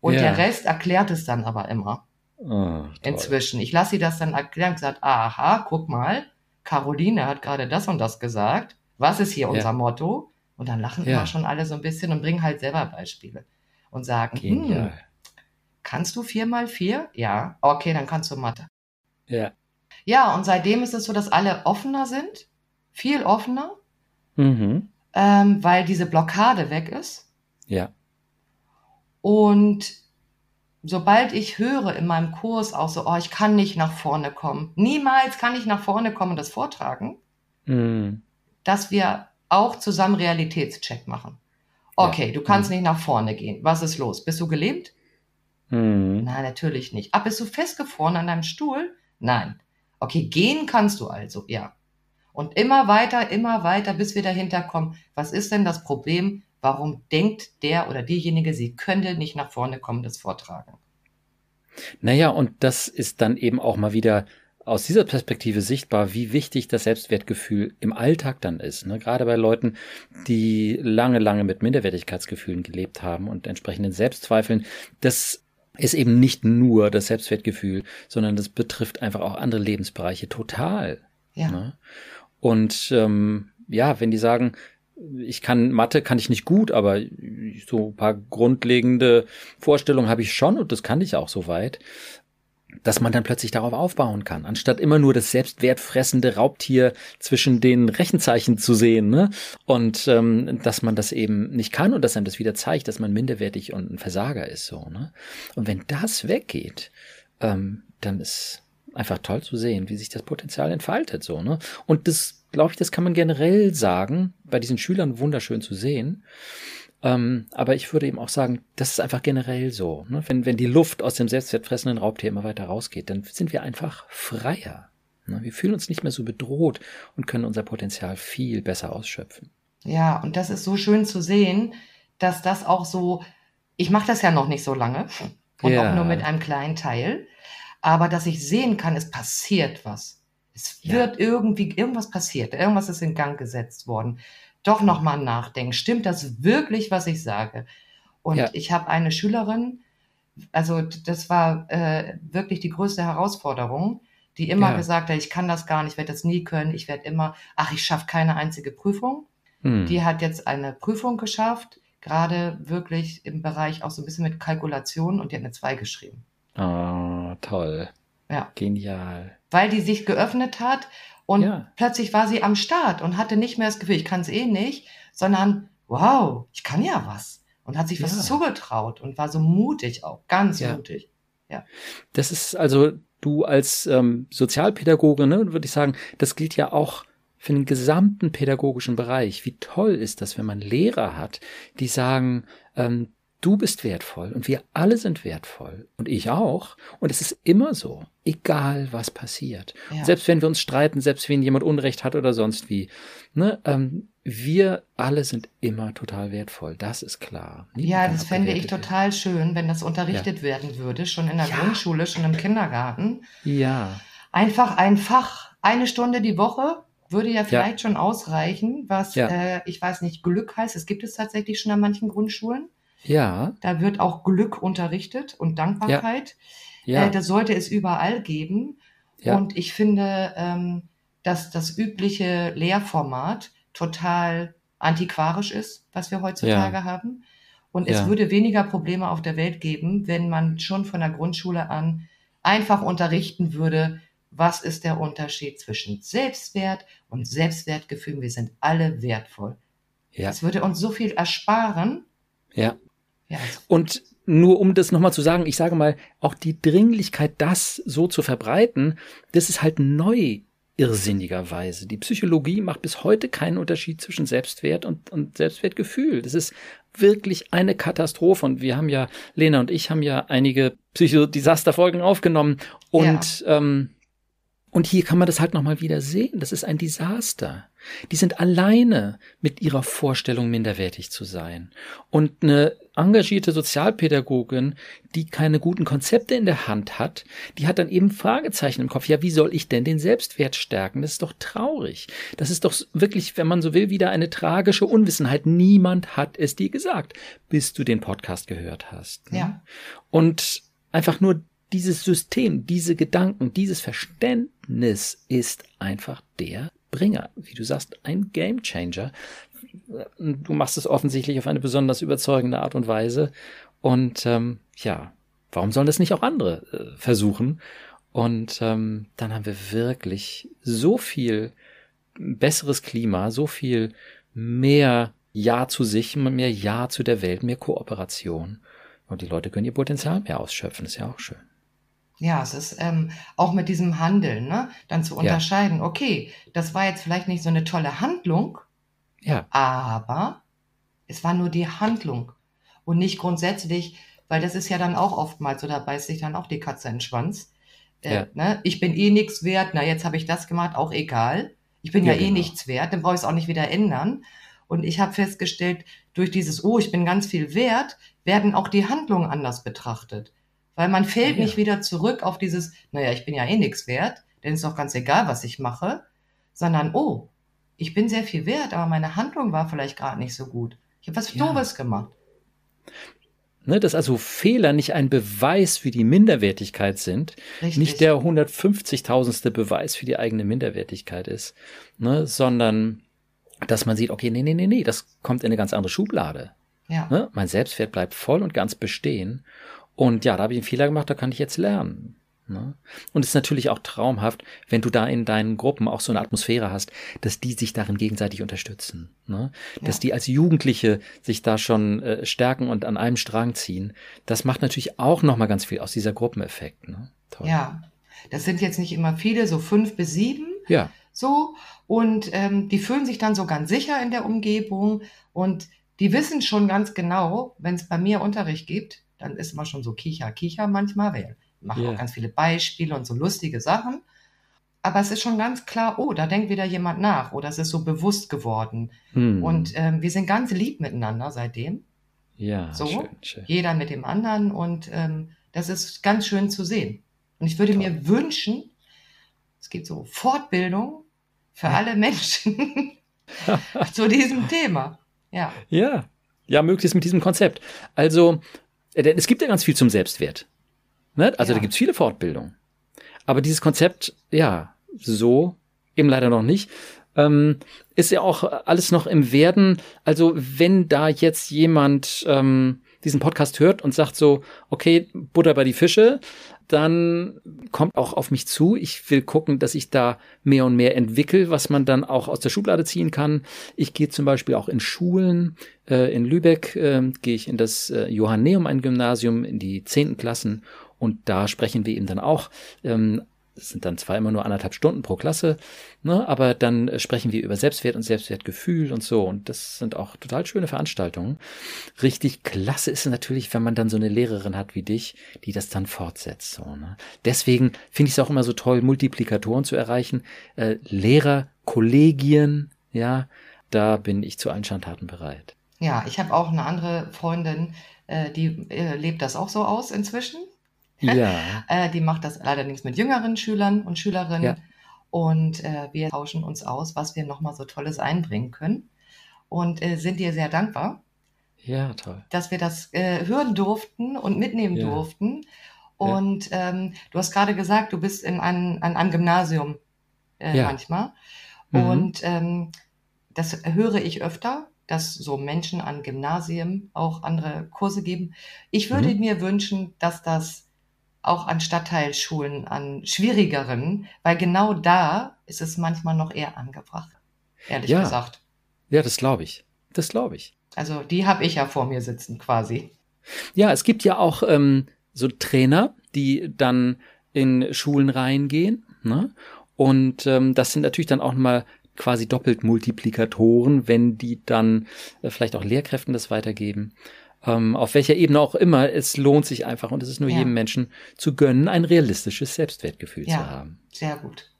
Und ja. der Rest erklärt es dann aber immer. Oh, Inzwischen. Ich lasse sie das dann erklären und gesagt, aha, guck mal, Caroline hat gerade das und das gesagt. Was ist hier ja. unser Motto? Und dann lachen ja. immer schon alle so ein bisschen und bringen halt selber Beispiele und sagen, hm, kannst du vier mal vier? Ja, okay, dann kannst du Mathe. Ja. Ja, und seitdem ist es so, dass alle offener sind, viel offener, mhm. ähm, weil diese Blockade weg ist. Ja. Und sobald ich höre in meinem Kurs auch so, oh, ich kann nicht nach vorne kommen, niemals kann ich nach vorne kommen und das vortragen, mhm. dass wir auch zusammen Realitätscheck machen. Okay, ja. du kannst mhm. nicht nach vorne gehen. Was ist los? Bist du gelähmt? Mhm. Nein, natürlich nicht. Ah, bist du festgefroren an deinem Stuhl? Nein. Okay, gehen kannst du also, ja. Und immer weiter, immer weiter, bis wir dahinter kommen, was ist denn das Problem? Warum denkt der oder diejenige, sie könnte nicht nach vorne kommen, das vortragen? Naja, und das ist dann eben auch mal wieder aus dieser Perspektive sichtbar, wie wichtig das Selbstwertgefühl im Alltag dann ist. Ne? Gerade bei Leuten, die lange, lange mit Minderwertigkeitsgefühlen gelebt haben und entsprechenden Selbstzweifeln. Das ist eben nicht nur das Selbstwertgefühl, sondern das betrifft einfach auch andere Lebensbereiche total. Ja. Ne? Und ähm, ja, wenn die sagen, ich kann Mathe kann ich nicht gut, aber so ein paar grundlegende Vorstellungen habe ich schon und das kann ich auch soweit dass man dann plötzlich darauf aufbauen kann, anstatt immer nur das selbstwertfressende Raubtier zwischen den Rechenzeichen zu sehen, ne? Und ähm, dass man das eben nicht kann und dass einem das wieder zeigt, dass man minderwertig und ein Versager ist, so, ne? Und wenn das weggeht, ähm, dann ist einfach toll zu sehen, wie sich das Potenzial entfaltet, so, ne? Und das, glaube ich, das kann man generell sagen, bei diesen Schülern wunderschön zu sehen. Ähm, aber ich würde eben auch sagen, das ist einfach generell so. Ne? Wenn, wenn die Luft aus dem selbstwertfressenden Raubtier immer weiter rausgeht, dann sind wir einfach freier. Ne? Wir fühlen uns nicht mehr so bedroht und können unser Potenzial viel besser ausschöpfen. Ja, und das ist so schön zu sehen, dass das auch so, ich mache das ja noch nicht so lange und ja. auch nur mit einem kleinen Teil, aber dass ich sehen kann, es passiert was. Es wird ja. irgendwie, irgendwas passiert, irgendwas ist in Gang gesetzt worden doch nochmal nachdenken. Stimmt das wirklich, was ich sage? Und ja. ich habe eine Schülerin, also das war äh, wirklich die größte Herausforderung, die immer ja. gesagt hat, ich kann das gar nicht, ich werde das nie können, ich werde immer, ach, ich schaffe keine einzige Prüfung. Hm. Die hat jetzt eine Prüfung geschafft, gerade wirklich im Bereich auch so ein bisschen mit Kalkulation und die hat eine 2 geschrieben. Ah, oh, toll. Ja. Genial. Weil die sich geöffnet hat und ja. plötzlich war sie am Start und hatte nicht mehr das Gefühl, ich kann es eh nicht, sondern wow, ich kann ja was. Und hat sich was ja. zugetraut und war so mutig auch, ganz ja. mutig. Ja. Das ist also du als ähm, Sozialpädagoge, ne, würde ich sagen, das gilt ja auch für den gesamten pädagogischen Bereich. Wie toll ist das, wenn man Lehrer hat, die sagen, ähm, Du bist wertvoll und wir alle sind wertvoll und ich auch. Und es ist immer so, egal was passiert. Ja. Selbst wenn wir uns streiten, selbst wenn jemand Unrecht hat oder sonst wie. Ne, ähm, wir alle sind immer total wertvoll, das ist klar. Niemand ja, das fände ich total schön, wenn das unterrichtet ja. werden würde, schon in der ja. Grundschule, schon im Kindergarten. Ja. Einfach ein Fach, eine Stunde die Woche, würde ja vielleicht schon ausreichen, was, äh, ich weiß nicht, Glück heißt. Es gibt es tatsächlich schon an manchen Grundschulen. Ja. Da wird auch Glück unterrichtet und Dankbarkeit. Ja. ja. Äh, das sollte es überall geben. Ja. Und ich finde, ähm, dass das übliche Lehrformat total antiquarisch ist, was wir heutzutage ja. haben. Und es würde weniger Probleme auf der Welt geben, wenn man schon von der Grundschule an einfach unterrichten würde, was ist der Unterschied zwischen Selbstwert und Selbstwertgefühl. Wir sind alle wertvoll. Ja. Es würde uns so viel ersparen. Ja. Ja. Und nur um das nochmal zu sagen, ich sage mal, auch die Dringlichkeit, das so zu verbreiten, das ist halt neu irrsinnigerweise. Die Psychologie macht bis heute keinen Unterschied zwischen Selbstwert und, und Selbstwertgefühl. Das ist wirklich eine Katastrophe. Und wir haben ja, Lena und ich haben ja einige Psychodesaster-Folgen aufgenommen. Und, ja. ähm, und hier kann man das halt nochmal wieder sehen. Das ist ein Desaster. Die sind alleine mit ihrer Vorstellung, minderwertig zu sein. Und eine engagierte Sozialpädagogin, die keine guten Konzepte in der Hand hat, die hat dann eben Fragezeichen im Kopf. Ja, wie soll ich denn den Selbstwert stärken? Das ist doch traurig. Das ist doch wirklich, wenn man so will, wieder eine tragische Unwissenheit. Niemand hat es dir gesagt, bis du den Podcast gehört hast. Ne? Ja. Und einfach nur dieses System, diese Gedanken, dieses Verständnis ist einfach der Bringer, wie du sagst, ein Game Changer. Du machst es offensichtlich auf eine besonders überzeugende Art und Weise. Und ähm, ja, warum sollen das nicht auch andere äh, versuchen? Und ähm, dann haben wir wirklich so viel besseres Klima, so viel mehr Ja zu sich, mehr Ja zu der Welt, mehr Kooperation. Und die Leute können ihr Potenzial mehr ausschöpfen, ist ja auch schön. Ja, es ist ähm, auch mit diesem Handeln, ne, dann zu unterscheiden, ja. okay, das war jetzt vielleicht nicht so eine tolle Handlung, ja. aber es war nur die Handlung und nicht grundsätzlich, weil das ist ja dann auch oftmals, so da beißt sich dann auch die Katze in den Schwanz. Äh, ja. ne, ich bin eh nichts wert, na jetzt habe ich das gemacht, auch egal. Ich bin ja, ja eh genau. nichts wert, dann brauche ich es auch nicht wieder ändern. Und ich habe festgestellt, durch dieses, oh, ich bin ganz viel wert, werden auch die Handlungen anders betrachtet. Weil man fällt ja. nicht wieder zurück auf dieses, naja, ich bin ja eh nichts wert, denn ist doch ganz egal, was ich mache, sondern, oh, ich bin sehr viel wert, aber meine Handlung war vielleicht gerade nicht so gut. Ich habe was ja. Doofes gemacht. Ne, dass also Fehler nicht ein Beweis für die Minderwertigkeit sind, Richtig. nicht der 150.000. Beweis für die eigene Minderwertigkeit ist, ne, sondern dass man sieht, okay, nee, nee, nee, nee, das kommt in eine ganz andere Schublade. Ja. Ne, mein Selbstwert bleibt voll und ganz bestehen und ja, da habe ich einen Fehler gemacht, da kann ich jetzt lernen. Ne? Und es ist natürlich auch traumhaft, wenn du da in deinen Gruppen auch so eine Atmosphäre hast, dass die sich darin gegenseitig unterstützen. Ne? Dass ja. die als Jugendliche sich da schon äh, stärken und an einem Strang ziehen. Das macht natürlich auch nochmal ganz viel aus dieser Gruppeneffekt. Ne? Toll. Ja, das sind jetzt nicht immer viele, so fünf bis sieben. Ja. So. Und ähm, die fühlen sich dann so ganz sicher in der Umgebung und die wissen schon ganz genau, wenn es bei mir Unterricht gibt, dann ist immer schon so Kicher, Kicher manchmal. Wir machen yeah. auch ganz viele Beispiele und so lustige Sachen. Aber es ist schon ganz klar, oh, da denkt wieder jemand nach oder es ist so bewusst geworden. Hm. Und ähm, wir sind ganz lieb miteinander seitdem. Ja, so, schön, schön. Jeder mit dem anderen und ähm, das ist ganz schön zu sehen. Und ich würde Toll. mir wünschen, es gibt so Fortbildung für ja. alle Menschen zu diesem Thema. Ja. Ja. Ja, möglichst mit diesem Konzept. Also, denn es gibt ja ganz viel zum Selbstwert. Ne? Also ja. da gibt es viele Fortbildungen. Aber dieses Konzept, ja, so eben leider noch nicht. Ähm, ist ja auch alles noch im Werden. Also wenn da jetzt jemand ähm, diesen Podcast hört und sagt so, okay, Butter bei die Fische, dann kommt auch auf mich zu. Ich will gucken, dass ich da mehr und mehr entwickle, was man dann auch aus der Schublade ziehen kann. Ich gehe zum Beispiel auch in Schulen. Äh, in Lübeck äh, gehe ich in das äh, Johanneum, ein Gymnasium, in die zehnten Klassen. Und da sprechen wir eben dann auch ähm, das sind dann zwar immer nur anderthalb Stunden pro Klasse, ne, aber dann äh, sprechen wir über Selbstwert und Selbstwertgefühl und so. Und das sind auch total schöne Veranstaltungen. Richtig klasse ist es natürlich, wenn man dann so eine Lehrerin hat wie dich, die das dann fortsetzt. So, ne. Deswegen finde ich es auch immer so toll, Multiplikatoren zu erreichen. Äh, Lehrer, Kollegien, ja, da bin ich zu allen Schandtaten bereit. Ja, ich habe auch eine andere Freundin, äh, die äh, lebt das auch so aus inzwischen. Ja. äh, die macht das allerdings mit jüngeren Schülern und Schülerinnen. Ja. Und äh, wir tauschen uns aus, was wir nochmal so Tolles einbringen können. Und äh, sind dir sehr dankbar. Ja, toll. Dass wir das äh, hören durften und mitnehmen ja. durften. Und ähm, du hast gerade gesagt, du bist in ein, an einem Gymnasium äh, manchmal. Mhm. Und ähm, das höre ich öfter, dass so Menschen an Gymnasien auch andere Kurse geben. Ich würde mhm. mir wünschen, dass das auch an Stadtteilschulen, an schwierigeren, weil genau da ist es manchmal noch eher angebracht, ehrlich ja. gesagt. Ja, das glaube ich. Das glaube ich. Also die habe ich ja vor mir sitzen quasi. Ja, es gibt ja auch ähm, so Trainer, die dann in Schulen reingehen. Ne? Und ähm, das sind natürlich dann auch mal quasi doppelt Multiplikatoren, wenn die dann äh, vielleicht auch Lehrkräften das weitergeben. Ähm, auf welcher Ebene auch immer, es lohnt sich einfach und es ist nur ja. jedem Menschen zu gönnen, ein realistisches Selbstwertgefühl ja, zu haben. Sehr gut.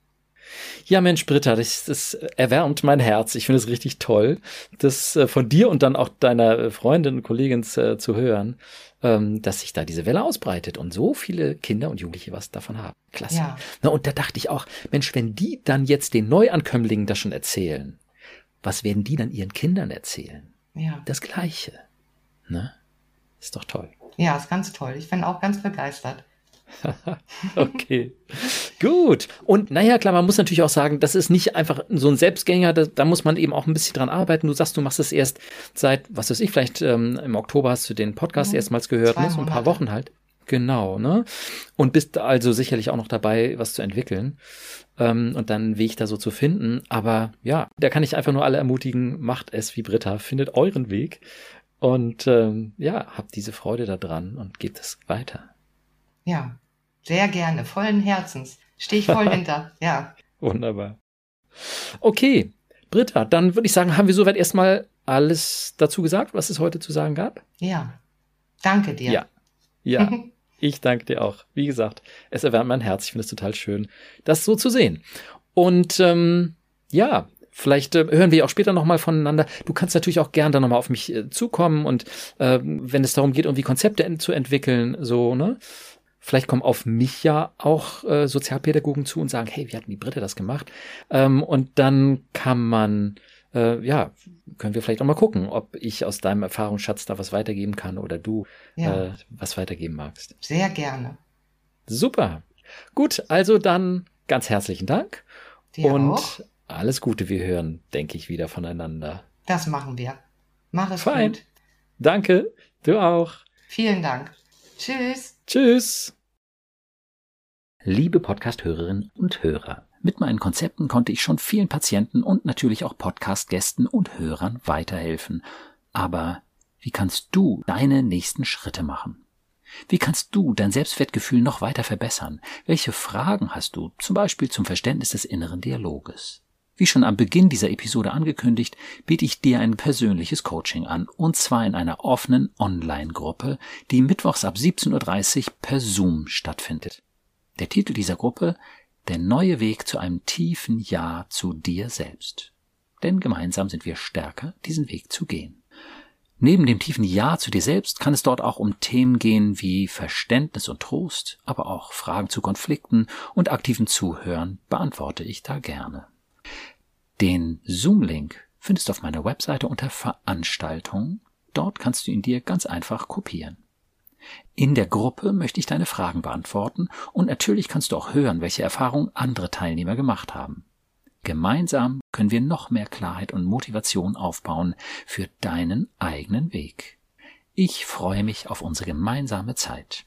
Ja, Mensch, Britta, das, das erwärmt mein Herz. Ich finde es richtig toll, das äh, von dir und dann auch deiner Freundin und Kollegin äh, zu hören, ähm, dass sich da diese Welle ausbreitet und so viele Kinder und Jugendliche was davon haben. Klasse. Ja. Na, und da dachte ich auch, Mensch, wenn die dann jetzt den Neuankömmlingen das schon erzählen, was werden die dann ihren Kindern erzählen? Ja. Das Gleiche. Ne? Ist doch toll. Ja, ist ganz toll. Ich bin auch ganz begeistert. okay. Gut. Und naja, klar, man muss natürlich auch sagen, das ist nicht einfach so ein Selbstgänger, da, da, muss man eben auch ein bisschen dran arbeiten. Du sagst, du machst es erst seit, was weiß ich, vielleicht ähm, im Oktober hast du den Podcast mhm. erstmals gehört, ne? so ein paar Wochen halt. Genau, ne? Und bist also sicherlich auch noch dabei, was zu entwickeln ähm, und dann einen Weg da so zu finden. Aber ja, da kann ich einfach nur alle ermutigen, macht es wie Britta, findet euren Weg und ähm, ja, habt diese Freude daran und gebt es weiter. Ja, sehr gerne, vollen Herzens. Stehe ich voll hinter, ja. Wunderbar. Okay, Britta, dann würde ich sagen, haben wir soweit erstmal alles dazu gesagt, was es heute zu sagen gab? Ja. Danke dir. Ja. Ja. ich danke dir auch. Wie gesagt, es erwärmt mein Herz. Ich finde es total schön, das so zu sehen. Und ähm, ja, Vielleicht äh, hören wir auch später nochmal voneinander. Du kannst natürlich auch gern dann nochmal auf mich äh, zukommen und äh, wenn es darum geht, irgendwie Konzepte zu entwickeln, so, ne? Vielleicht kommen auf mich ja auch äh, Sozialpädagogen zu und sagen, hey, wie hatten die Britte das gemacht? Ähm, und dann kann man, äh, ja, können wir vielleicht auch mal gucken, ob ich aus deinem Erfahrungsschatz da was weitergeben kann oder du ja. äh, was weitergeben magst. Sehr gerne. Super. Gut, also dann ganz herzlichen Dank. Dir und auch. Alles Gute. Wir hören, denke ich, wieder voneinander. Das machen wir. Mach es Fein. gut. Danke. Du auch. Vielen Dank. Tschüss. Tschüss. Liebe Podcast-Hörerinnen und Hörer, mit meinen Konzepten konnte ich schon vielen Patienten und natürlich auch Podcast-Gästen und Hörern weiterhelfen. Aber wie kannst du deine nächsten Schritte machen? Wie kannst du dein Selbstwertgefühl noch weiter verbessern? Welche Fragen hast du, zum Beispiel zum Verständnis des inneren Dialoges? Wie schon am Beginn dieser Episode angekündigt, biete ich dir ein persönliches Coaching an, und zwar in einer offenen Online-Gruppe, die mittwochs ab 17.30 Uhr per Zoom stattfindet. Der Titel dieser Gruppe Der neue Weg zu einem tiefen Ja zu dir selbst. Denn gemeinsam sind wir stärker, diesen Weg zu gehen. Neben dem tiefen Ja zu dir selbst kann es dort auch um Themen gehen wie Verständnis und Trost, aber auch Fragen zu Konflikten und aktiven Zuhören beantworte ich da gerne. Den Zoom-Link findest du auf meiner Webseite unter Veranstaltungen. Dort kannst du ihn dir ganz einfach kopieren. In der Gruppe möchte ich deine Fragen beantworten und natürlich kannst du auch hören, welche Erfahrungen andere Teilnehmer gemacht haben. Gemeinsam können wir noch mehr Klarheit und Motivation aufbauen für deinen eigenen Weg. Ich freue mich auf unsere gemeinsame Zeit.